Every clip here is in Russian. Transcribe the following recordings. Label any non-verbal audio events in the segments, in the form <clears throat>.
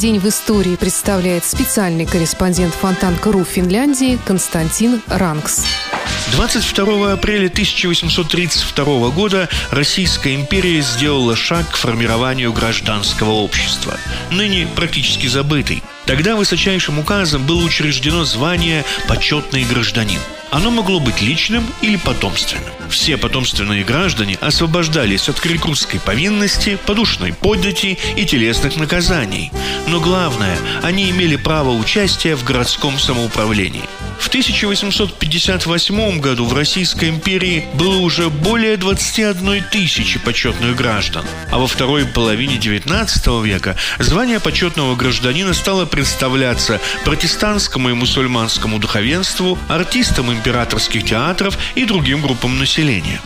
день в истории представляет специальный корреспондент Фонтанка.ру Финляндии Константин Ранкс. 22 апреля 1832 года Российская империя сделала шаг к формированию гражданского общества, ныне практически забытый. Тогда высочайшим указом было учреждено звание «почетный гражданин». Оно могло быть личным или потомственным. Все потомственные граждане освобождались от крикрутской повинности, подушной подати и телесных наказаний. Но главное, они имели право участия в городском самоуправлении. В 1858 году в Российской империи было уже более 21 тысячи почетных граждан, а во второй половине XIX века звание почетного гражданина стало представляться протестантскому и мусульманскому духовенству, артистам императорских театров и другим группам населения.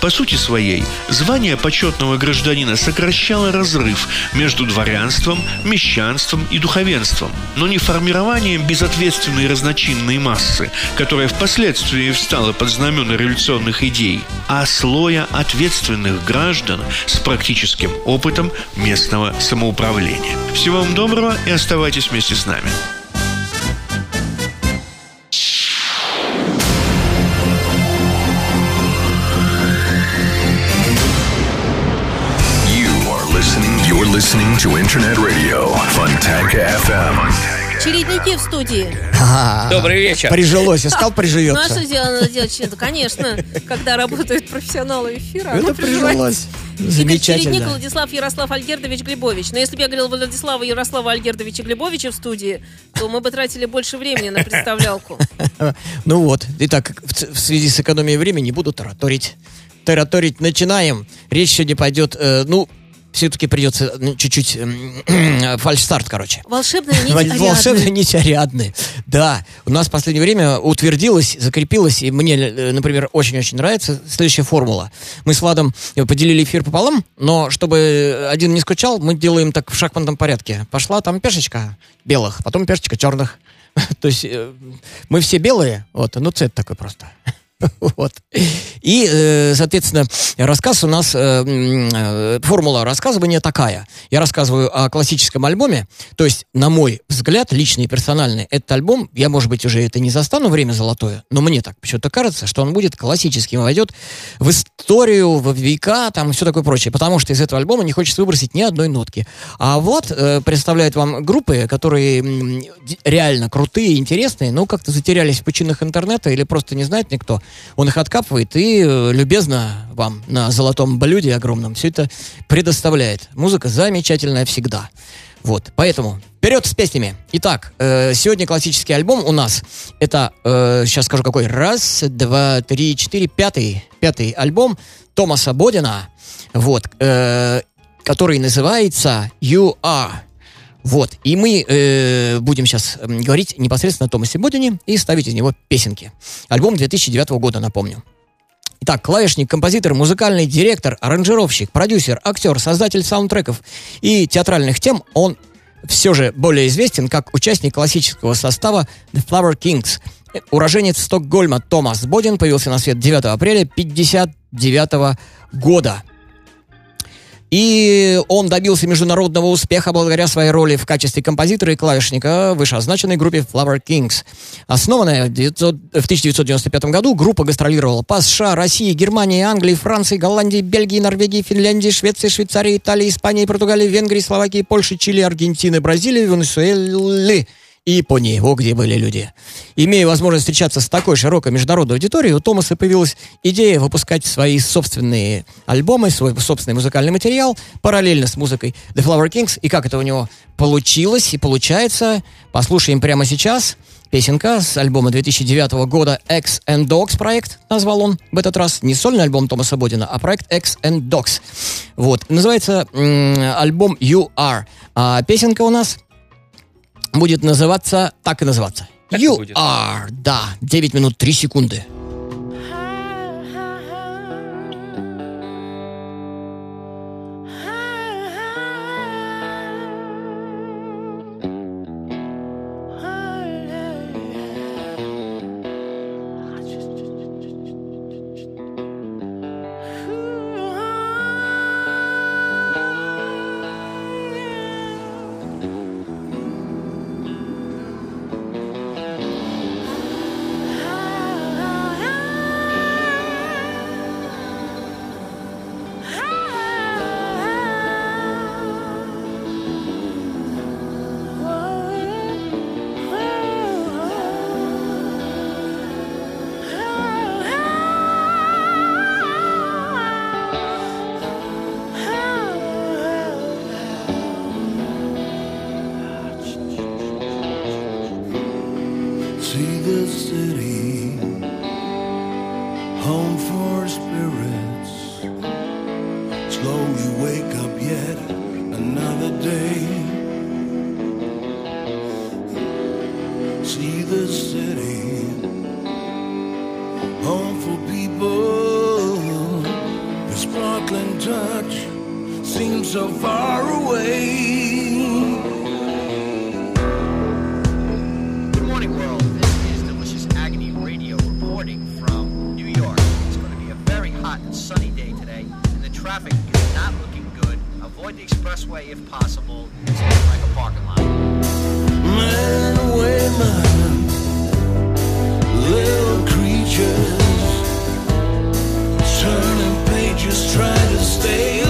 По сути своей, звание почетного гражданина сокращало разрыв между дворянством, мещанством и духовенством, но не формированием безответственной разночинной массы, которая впоследствии встала под знамена революционных идей, а слоя ответственных граждан с практическим опытом местного самоуправления. Всего вам доброго и оставайтесь вместе с нами. Listening to Internet Radio Fontanka FM. Чередники в студии. <laughs> Добрый вечер. Прижилось, искал, Ну а приживется. что делать, надо делать? Че- Конечно, когда работают профессионалы эфира. Это прижилось. Игорь Чередник, Замечательно. Владислав Ярослав Альгердович Глебович. Но если бы я говорила Владислава Ярослава Альгердовича Глебовича в студии, то мы бы тратили больше времени на представлялку. <laughs> Ну вот, итак, в связи с экономией времени буду тараторить. Тараторить начинаем. Речь сегодня пойдет, э, ну, все-таки придется м, чуть-чуть м, <clears throat> фальш-старт, короче. Волшебная нить Вол- Волшебная Ариадны. нить Ариадны. Да, у нас в последнее время утвердилась, закрепилась, и мне, э, например, очень-очень нравится следующая формула. Мы с Владом э, поделили эфир пополам, но чтобы один не скучал, мы делаем так в шахматном порядке. Пошла там пешечка белых, потом пешечка черных. <laughs> То есть э, мы все белые, вот, ну цвет такой просто. <laughs> Вот. И, э, соответственно, рассказ у нас, э, э, формула рассказывания такая. Я рассказываю о классическом альбоме, то есть, на мой взгляд, личный и персональный, этот альбом, я, может быть, уже это не застану время золотое, но мне так почему-то кажется, что он будет классическим, войдет в историю, в века, там, все такое прочее, потому что из этого альбома не хочется выбросить ни одной нотки. А вот представляет вам группы, которые реально крутые, интересные, но как-то затерялись в пучинах интернета или просто не знает никто. Он их откапывает и э, любезно вам на золотом блюде огромном все это предоставляет. Музыка замечательная всегда. Вот, поэтому вперед с песнями. Итак, э, сегодня классический альбом у нас. Это, э, сейчас скажу какой. Раз, два, три, четыре, пятый, пятый альбом Томаса Бодина. Вот, э, который называется You Are. Вот, и мы э, будем сейчас говорить непосредственно о Томасе Бодине и ставить из него песенки. Альбом 2009 года, напомню. Итак, клавишник, композитор, музыкальный директор, аранжировщик, продюсер, актер, создатель саундтреков и театральных тем, он все же более известен как участник классического состава The Flower Kings. Уроженец Стокгольма Томас Бодин появился на свет 9 апреля 1959 года. И он добился международного успеха благодаря своей роли в качестве композитора и клавишника в вышеозначенной группе Flower Kings. Основанная в 1995 году, группа гастролировала по США, России, Германии, Англии, Франции, Голландии, Бельгии, Норвегии, Финляндии, Швеции, Швейцарии, Италии, Испании, Португалии, Венгрии, Словакии, Польши, Чили, Аргентины, Бразилии, Венесуэлы и Японии, во где были люди. Имея возможность встречаться с такой широкой международной аудиторией, у Томаса появилась идея выпускать свои собственные альбомы, свой собственный музыкальный материал параллельно с музыкой The Flower Kings. И как это у него получилось и получается, послушаем прямо сейчас. Песенка с альбома 2009 года X and Dogs проект, назвал он в этот раз. Не сольный альбом Томаса Бодина, а проект X and Dogs. Вот. Называется м- альбом You Are. А песенка у нас будет называться, так и называться. You are, да, 9 минут 3 секунды. So far away. Good morning, world. This is Delicious Agony Radio reporting from New York. It's going to be a very hot and sunny day today, and the traffic is not looking good. Avoid the expressway if possible. It's looking like a parking lot. Man, women, little creatures, turning pages, trying to stay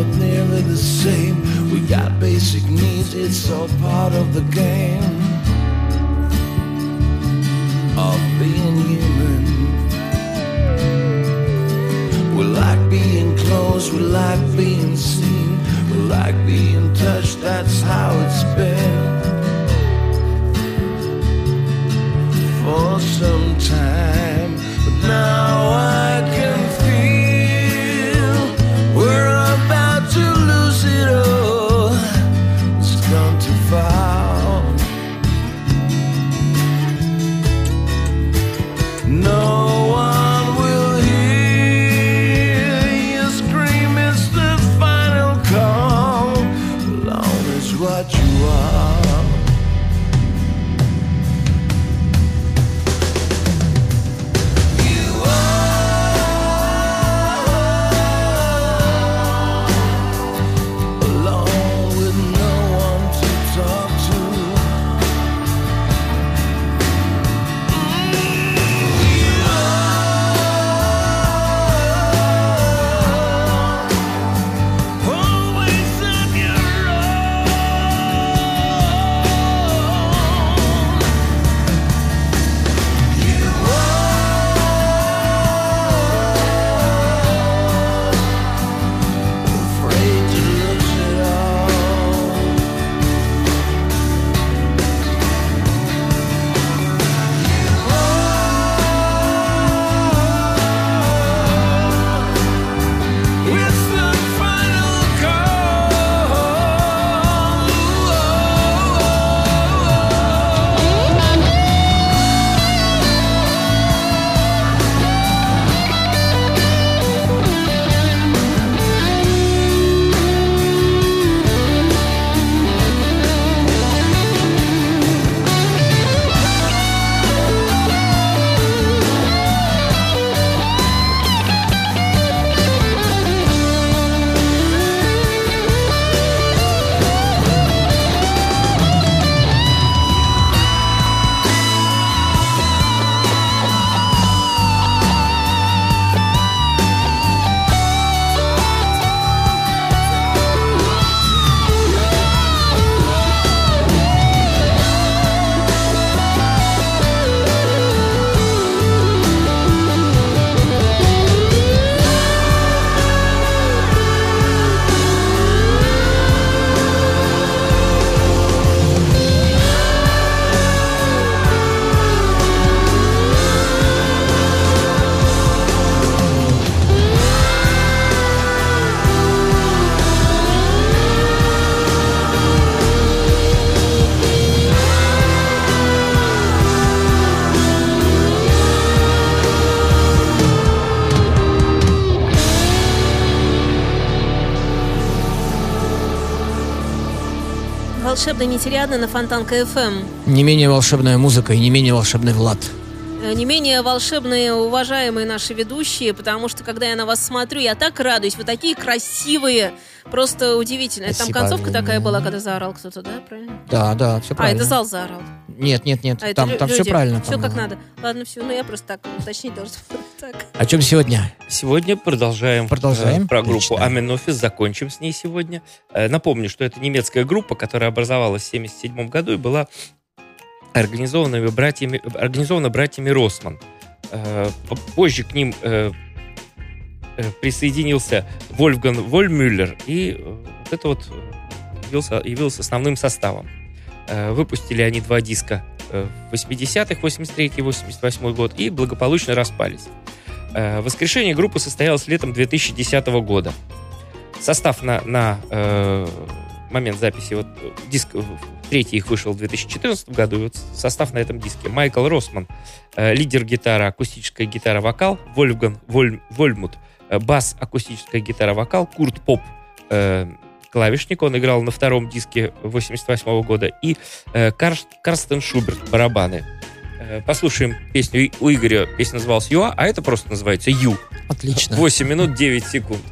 but nearly the same. We got basic needs, it's all part of the game of being human. We like being close, we like being seen, we like being touched, that's how it's been for some time. But now Волшебный нетериадный на Фонтанка ФМ. Не менее волшебная музыка и не менее волшебный Влад. Э, Не менее волшебные, уважаемые наши ведущие, потому что, когда я на вас смотрю, я так радуюсь. Вы такие красивые, просто удивительно. Это Там Спасибо. концовка такая была, когда заорал кто-то, да, правильно? Да, да, все А, правильно. это зал заорал. Нет, нет, нет, А, там, там все правильно. Все там как надо. Ладно, все. Ну, я просто так уточнить должна. <laughs> Так. О чем сегодня? Сегодня продолжаем, Продолжаем? э, про группу. Аменофис, закончим с ней сегодня. Э, Напомню, что это немецкая группа, которая образовалась в 1977 году и была организованными братьями, организовано братьями Росман. Э, позже к ним э, э, присоединился Вольфган Вольмюллер, и вот это вот явился, явился основным составом. Выпустили они два диска в 80-х, 83-88 год, и благополучно распались. Воскрешение группы состоялось летом 2010 года. Состав на, на э, момент записи, вот диск Третий их вышел в 2014 году. И вот состав на этом диске. Майкл Росман, э, лидер гитара, акустическая гитара, вокал. Вольфган Воль, Вольмут, э, бас, акустическая гитара, вокал. Курт Поп, э, клавишник. Он играл на втором диске 88 года. И э, Кар, Карстен Шуберт, барабаны. Э, послушаем песню у Игоря. Песня называлась «Юа», а это просто называется «Ю». Отлично. 8 минут 9 секунд.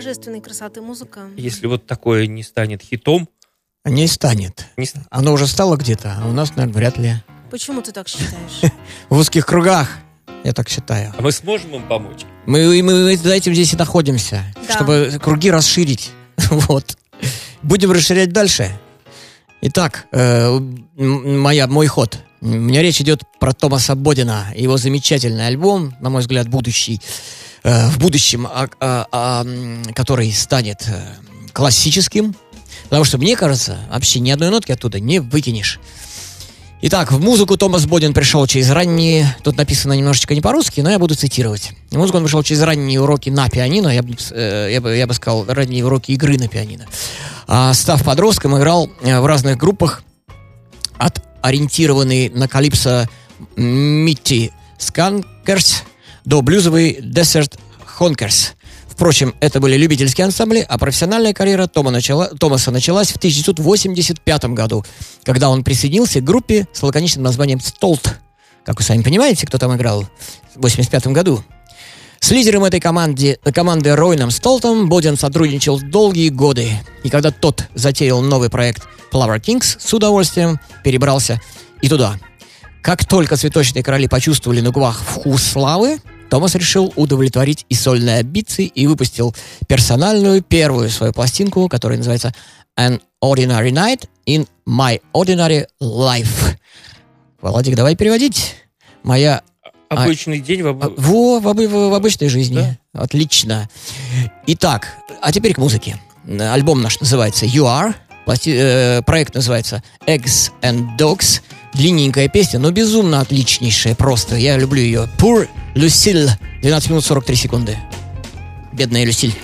Божественной красоты музыка. Если вот такое не станет хитом, Не станет. не ст- Оно уже стало где-то, а у нас, наверное, вряд ли. Почему ты так считаешь? <laughs> В узких кругах, я так считаю. а мы сможем им помочь? Мы, мы за этим здесь и находимся, Да. чтобы круги расширить. <laughs> Вот. Будем расширять дальше. Итак, э, моя, мой ход. У меня речь идет про Томаса Бодина. Его замечательный альбом, на мой взгляд, будущий, э, в будущем, а- а- а, который станет э, классическим. Потому что, мне кажется, вообще ни одной нотки оттуда не выкинешь. Итак, в музыку Томас Бодин пришел через ранние... Тут написано немножечко не по-русски, но я буду цитировать. В музыку он пришел через ранние уроки на пианино, я бы, э, я бы, я бы сказал, ранние уроки игры на пианино. А, став подростком, играл в разных группах, от ориентированный на калипсо Митти Сканкерс до блюзовый Desert Honkers. Впрочем, это были любительские ансамбли, а профессиональная карьера Тома начала, Томаса началась в 1985 году, когда он присоединился к группе с лаконичным названием «Столт». Как вы сами понимаете, кто там играл в 1985 году. С лидером этой команды, команды Ройном Столтом Бодин сотрудничал долгие годы. И когда тот затеял новый проект Flower Kings, с удовольствием перебрался и туда. Как только цветочные короли почувствовали на губах вкус славы, Томас решил удовлетворить и сольные амбиции и выпустил персональную первую свою пластинку, которая называется An Ordinary Night in My Ordinary Life. Владик, давай переводить. Моя Обычный день в А, обы- Во, в, обы- в обычной жизни. Отлично. Итак, а теперь к музыке. Альбом наш называется You Are. Пласти- э, проект называется Eggs and Dogs. Длинненькая песня, но безумно отличнейшая просто. Я люблю ее. Poor Lucille. 12 минут 43 секунды. Бедная Люсиль.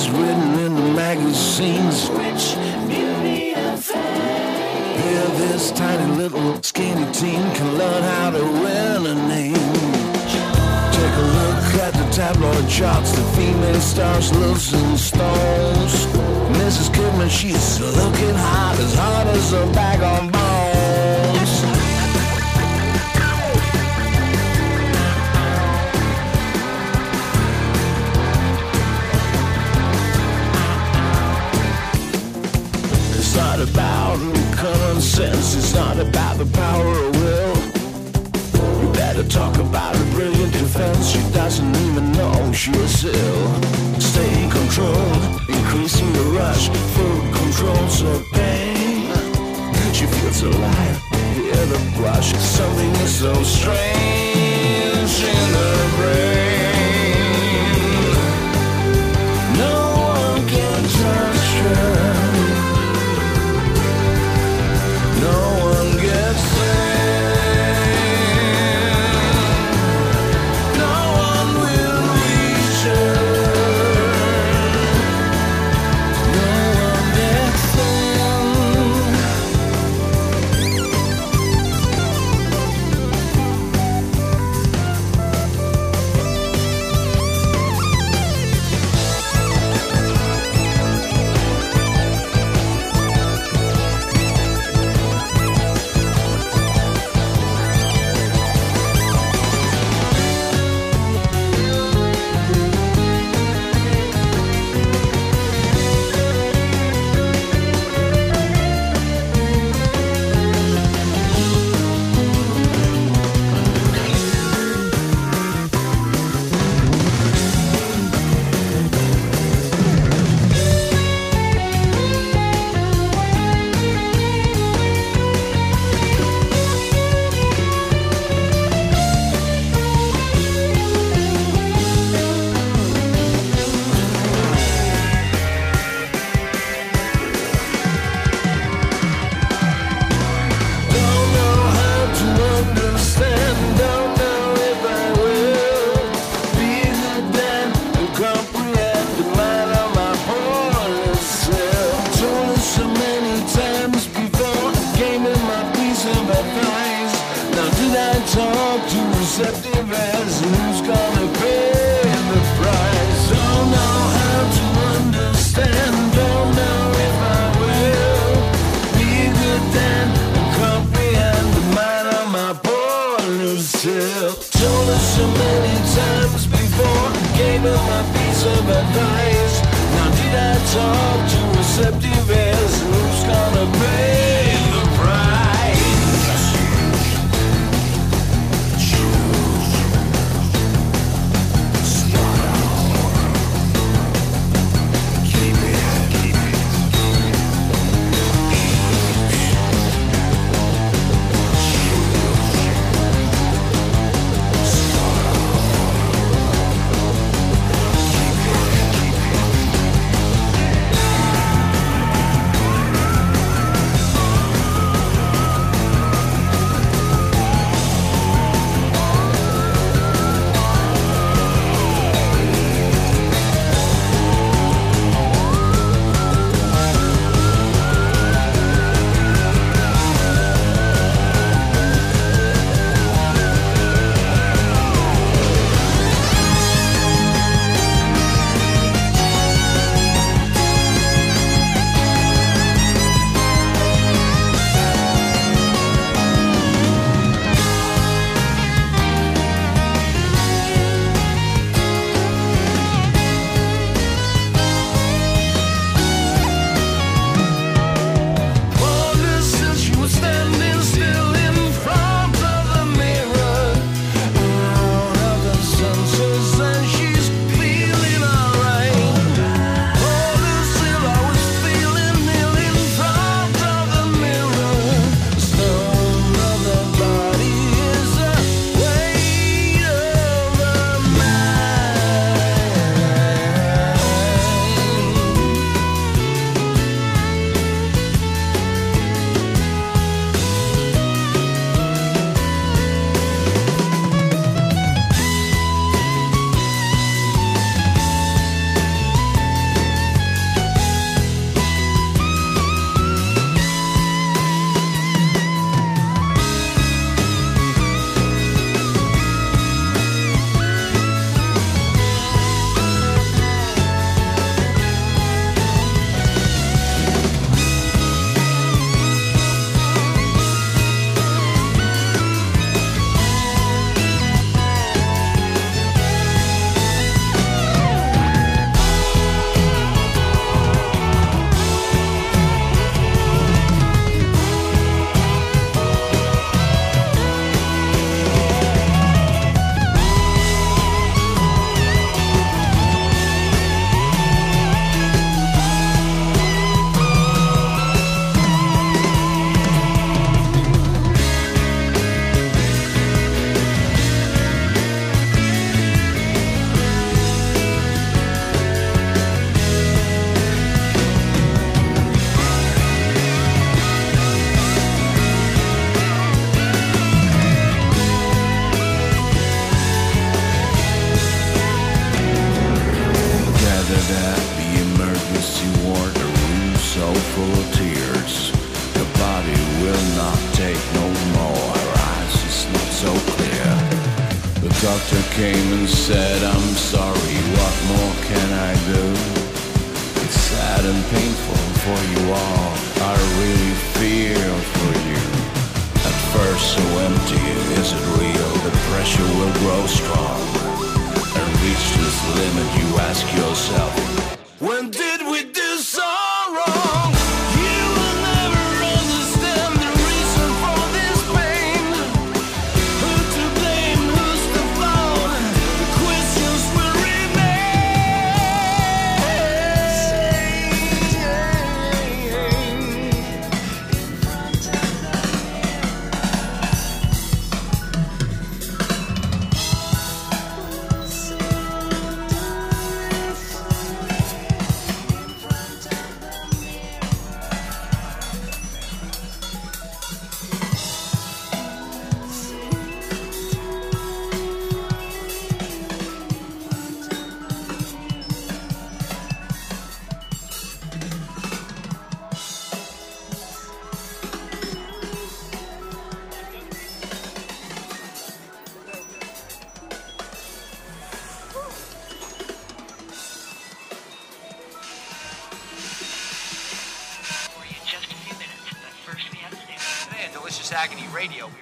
She's written in the magazines. Rich, beauty, and fame. Yeah, this tiny little skinny teen can learn how to win a name. Take a look at the tabloid charts. The female stars losing stones. Mrs. Kidman, she's looking hot, as hot as a bag on not about common sense. It's not about the power of will. You better talk about a brilliant defense. She doesn't even know she is ill. Stay controlled, increasing the rush. Food controls her pain. She feels alive. Hear the brush. Something is so strange in her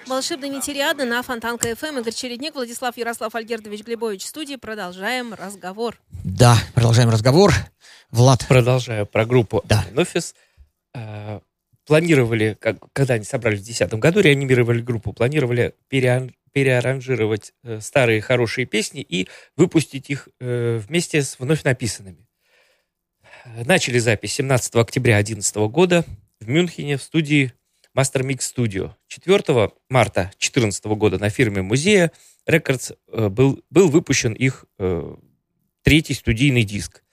Волшебный Нитериады на Фонтанка ФМ. Игорь Чередник, Владислав Ярослав Альгердович Глебович в студии. Продолжаем разговор. Да, продолжаем разговор. Влад, Продолжаю про группу Да. Нофис. Планировали, как, когда они собрались в 2010 году, реанимировали группу, планировали переан- переаранжировать э, старые хорошие песни и выпустить их э, вместе с вновь написанными. Начали запись 17 октября 2011 года в Мюнхене в студии Master Mix Studio. 4 марта 2014 года на фирме Музея Records э, был, был выпущен их э, третий студийный диск.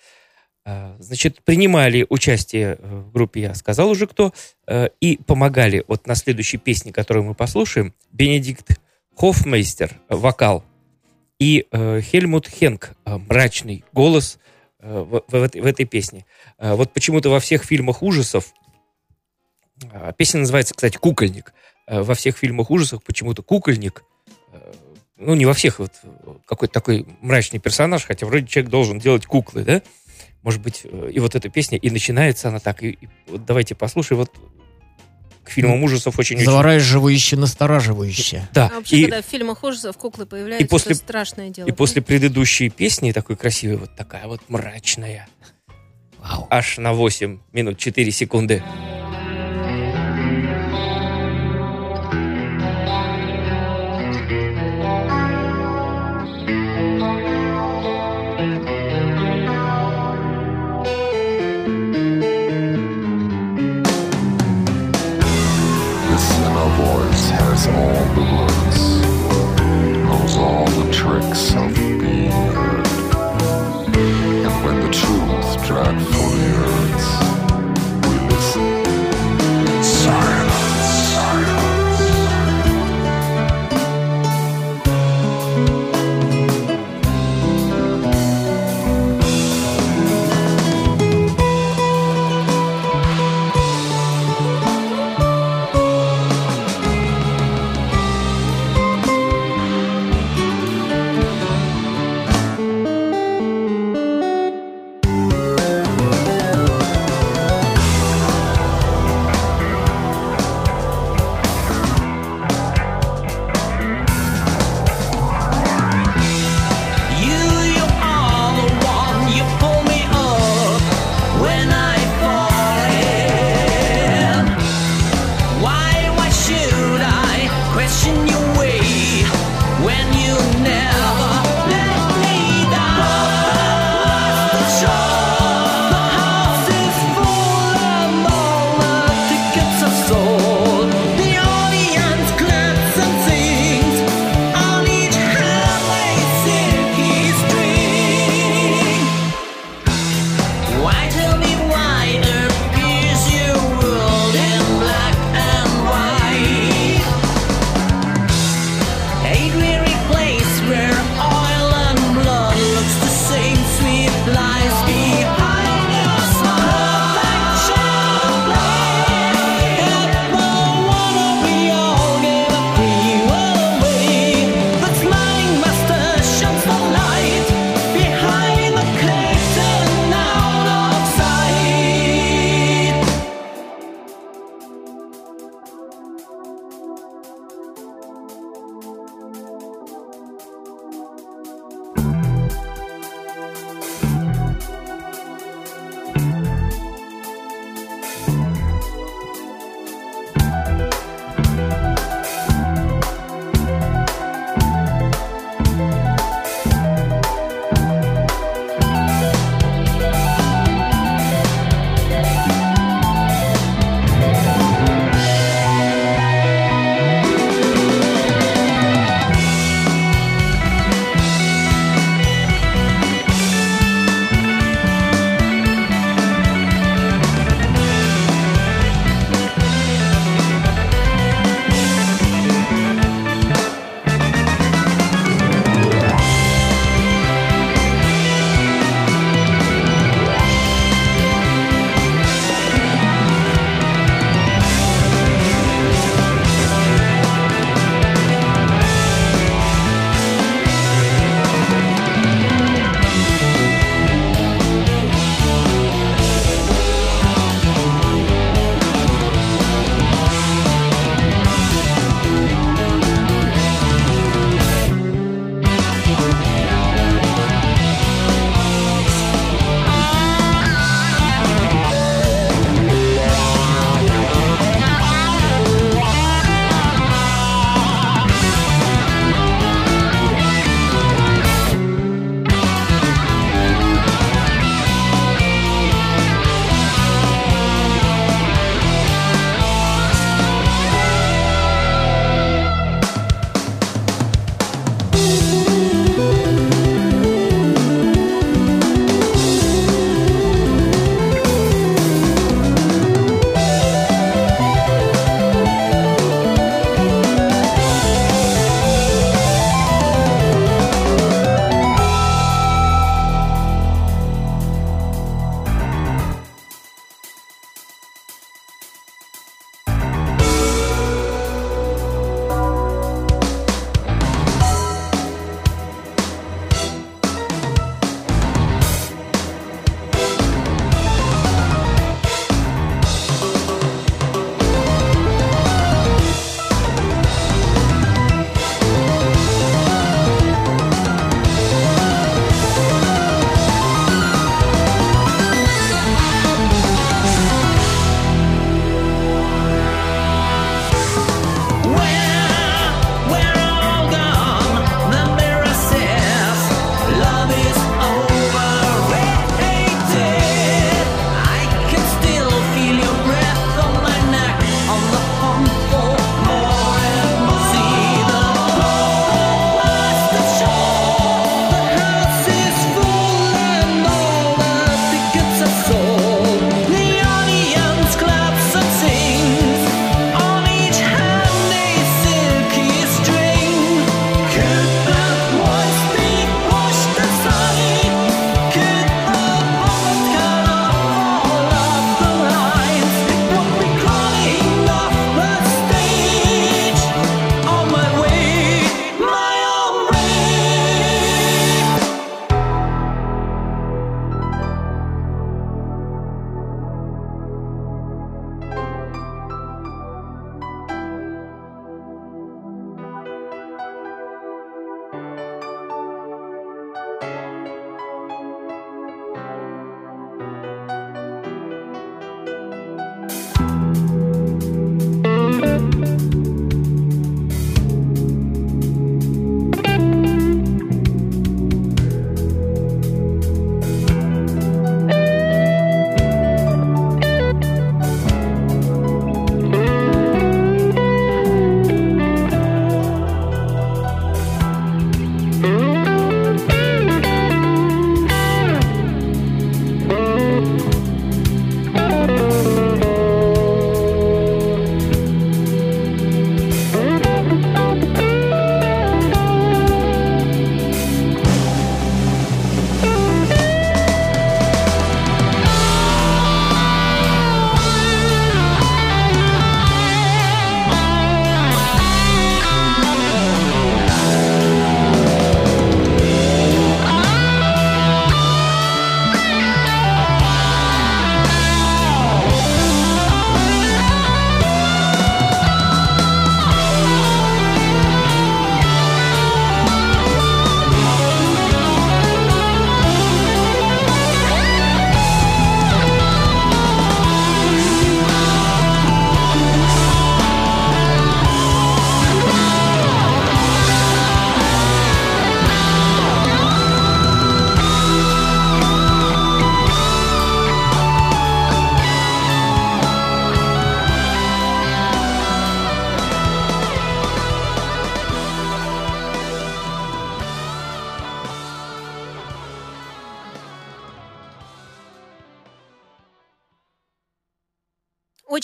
А, Значит, принимали участие э, в группе, я сказал уже кто, э, и помогали вот на следующей песне, которую мы послушаем, Бенедикт Хофмейстер, э, вокал, и э, Хельмут Хенк, э, мрачный голос э, в, в в этой песне. Э, Вот почему-то во всех фильмах ужасов, песня называется, кстати, «Кукольник», Э, во всех фильмах ужасов почему-то кукольник, э, ну, не во всех, вот какой-то такой мрачный персонаж, хотя вроде человек должен делать куклы, да? Может быть, э, и вот эта песня, и начинается она так. И, и вот давайте послушаем. Вот к фильмам ужасов очень... завораживающе, настораживающе. Да, А вообще, и, когда в фильмах ужасов куклы появляются, и после- это страшное дело. и после предыдущей песни, такой красивой, вот такая вот мрачная, Вау. аж на 8 минут 4 секунды. This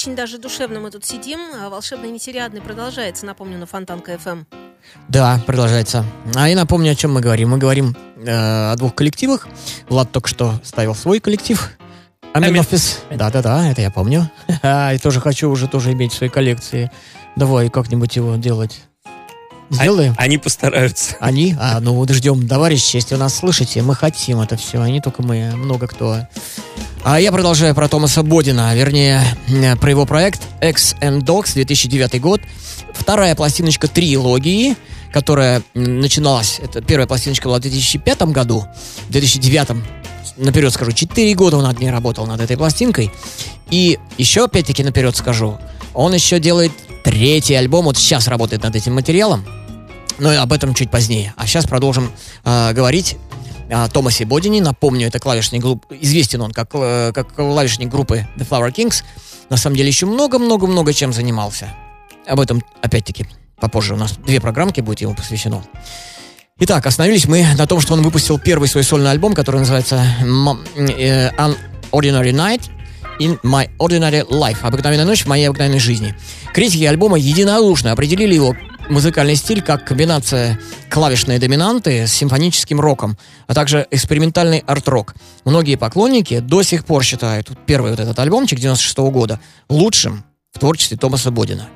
очень даже душевно мы тут сидим. А Волшебный нетериадный продолжается, напомню, на Фонтанка ФМ. Да, продолжается. А я напомню, о чем мы говорим. Мы говорим э, о двух коллективах. Влад только что ставил свой коллектив. Амин. Офис. Да-да-да, это я помню. <laughs> И тоже хочу уже тоже иметь в своей коллекции. Давай как-нибудь его делать. Сделаем? Они постараются. <laughs> Они? А, ну вот ждем, товарищи, если вы нас слышите, мы хотим это все, а не только мы, много кто. А я продолжаю про Томаса Бодина, вернее, э, про его проект X and Dogs 2009 год. Вторая пластиночка трилогии, которая начиналась, это первая пластиночка была в 2005 году, в 2009 наперед скажу, 4 года он над ней работал, над этой пластинкой. И еще, опять-таки, наперед скажу, он еще делает третий альбом, вот сейчас работает над этим материалом, но об этом чуть позднее. А сейчас продолжим э, говорить о Томасе Бодине. Напомню, это клавишник групп... Известен он как, э, как клавишник группы The Flower Kings. На самом деле еще много-много-много чем занимался. Об этом, опять-таки, попозже. У нас две программки будет ему посвящено. Итак, остановились мы на том, что он выпустил первый свой сольный альбом, который называется э, An Ordinary Night in My Ordinary Life. Обыкновенная ночь в моей обыкновенной жизни. Критики альбома единодушно определили его музыкальный стиль как комбинация клавишной доминанты с симфоническим роком, а также экспериментальный арт-рок. Многие поклонники до сих пор считают первый вот этот альбомчик 96 года лучшим в творчестве Томаса Бодина.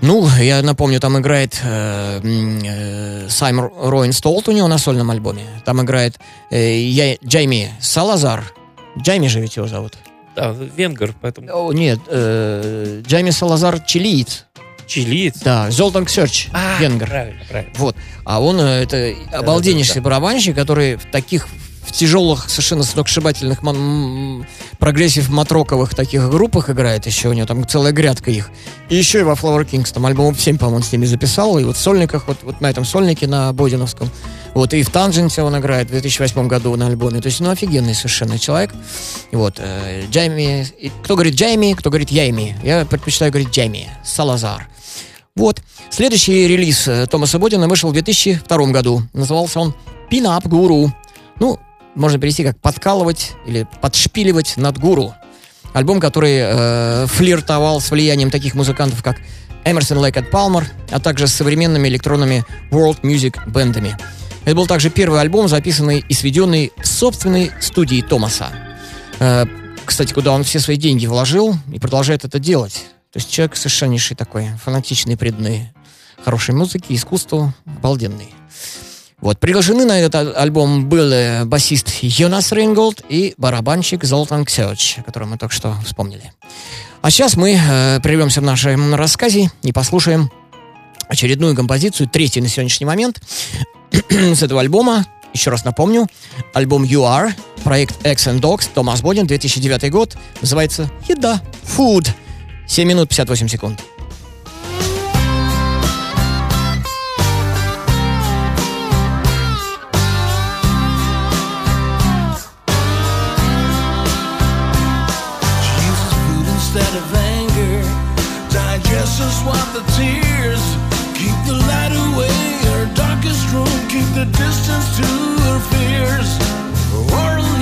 Ну, я напомню, там играет э, э, Сайм Роин Столт у него на сольном альбоме. Там играет э, я- Джейми Салазар. Джейми же ведь его зовут. Да, венгер, поэтому О, нет, э, Джейми Салазар чилиец. Чилиец. Да, Золтан Ксерч, А, венгер. Правильно, правильно. Вот. А он э, это обалденнейший да. барабанщик, который в таких в тяжелых, совершенно сногсшибательных мон- прогрессив мат-роковых таких группах играет еще у него там целая грядка их. И еще и во Flower Kings, там альбомов 7, по-моему, с ними записал, и вот в сольниках, вот, вот на этом сольнике на Бодиновском, вот, и в Танженте он играет в 2008 году на альбоме, то есть, ну, офигенный совершенно человек. Вот, э, Джейми, и кто говорит Джейми, кто говорит Яйми, я предпочитаю говорить Джейми, Салазар. Вот. Следующий релиз э, Томаса Бодина вышел в 2002 году. Назывался он «Пинап Гуру». Ну, можно перевести как «подкалывать» или «подшпиливать над гуру». Альбом, который э, флиртовал с влиянием таких музыкантов, как Эмерсон Лейк и Палмер, а также с современными электронными world music бендами. Это был также первый альбом, записанный и сведенный в собственной студии Томаса. Э, кстати, куда он все свои деньги вложил и продолжает это делать. То есть человек совершеннейший такой, фанатичный, преданный хорошей музыке, искусству, обалденный. Вот, приглашены на этот а- альбом был э, басист Йонас Рейнголд и барабанщик Золтан Ксеоч, о котором мы только что вспомнили. А сейчас мы э, прервемся в нашем рассказе и послушаем очередную композицию, третью на сегодняшний момент, <clears throat> с этого альбома. Еще раз напомню, альбом You Are, проект X and Dogs, Томас Бодин, 2009 год, называется «Еда», «Food». 7 минут 58 секунд. The tears. Keep the light away, her darkest room. Keep the distance to her fears. Oral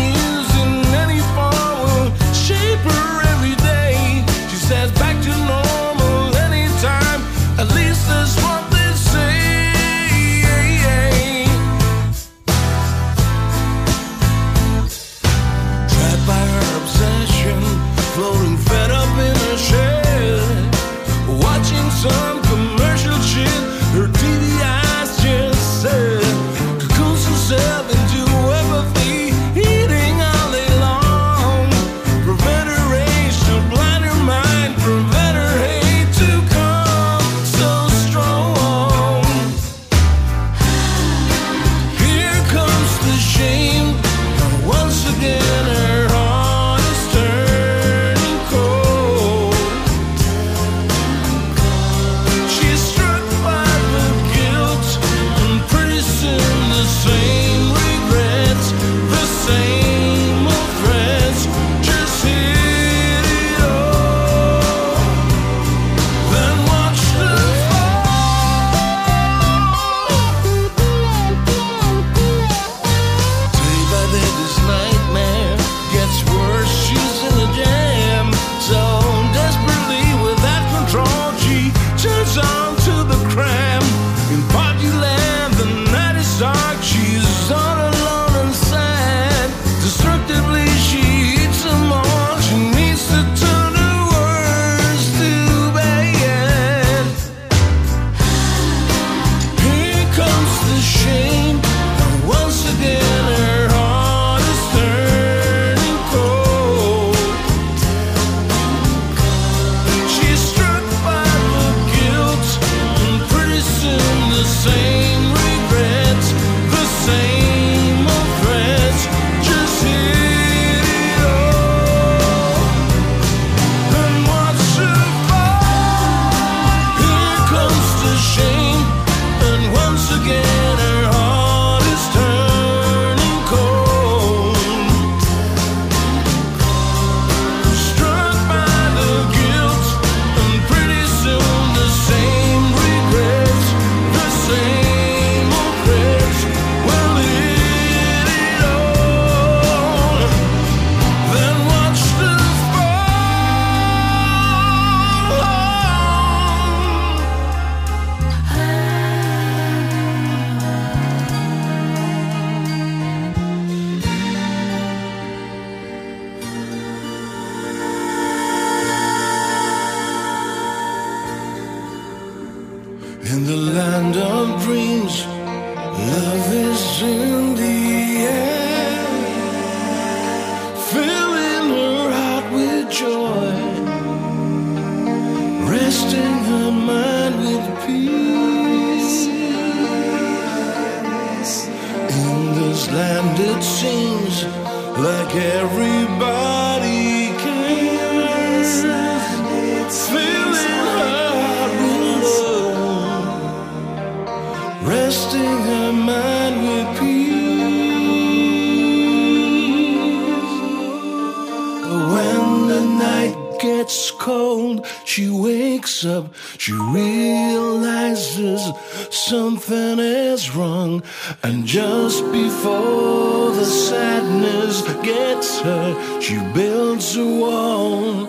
When the night gets cold, she wakes up, she realizes something is wrong. And just before the sadness gets her, she builds a wall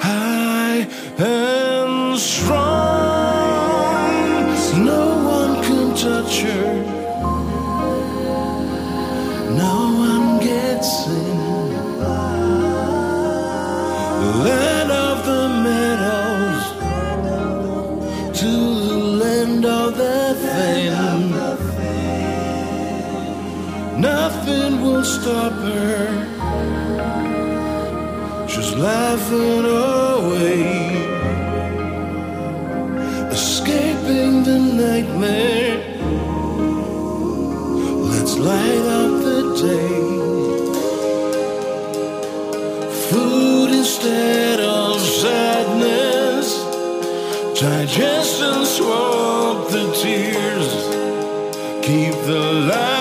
high and strong. Nothing will stop her. She's laughing away escaping the nightmare. Let's light up the day. Food instead of sadness. Digest and swap the tears. Keep the light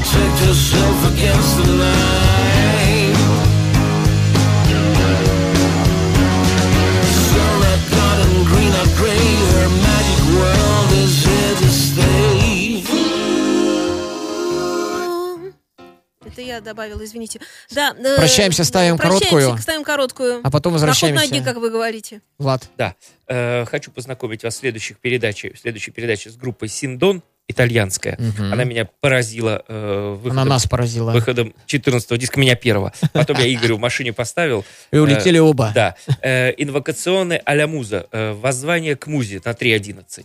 protect yourself against the night. Sunlight garden, green or gray, her magic world is here to stay. Это я добавила, извините. Да. э, Прощаемся, ставим прощаемся, короткую. Ставим короткую. А потом возвращаемся. На ход ноги, как вы говорите. Влад. Да. Э, хочу познакомить вас в следующих передачах, в следующей передаче с группой Синдон итальянская. Мгм. Она меня поразила э, выходом, Она нас поразила. выходом 14 диска, меня первого. Потом я Игорю в машине поставил. И улетели оба. Да. Э, инвокационный а-ля муза. Э, воззвание к музе на 3.11.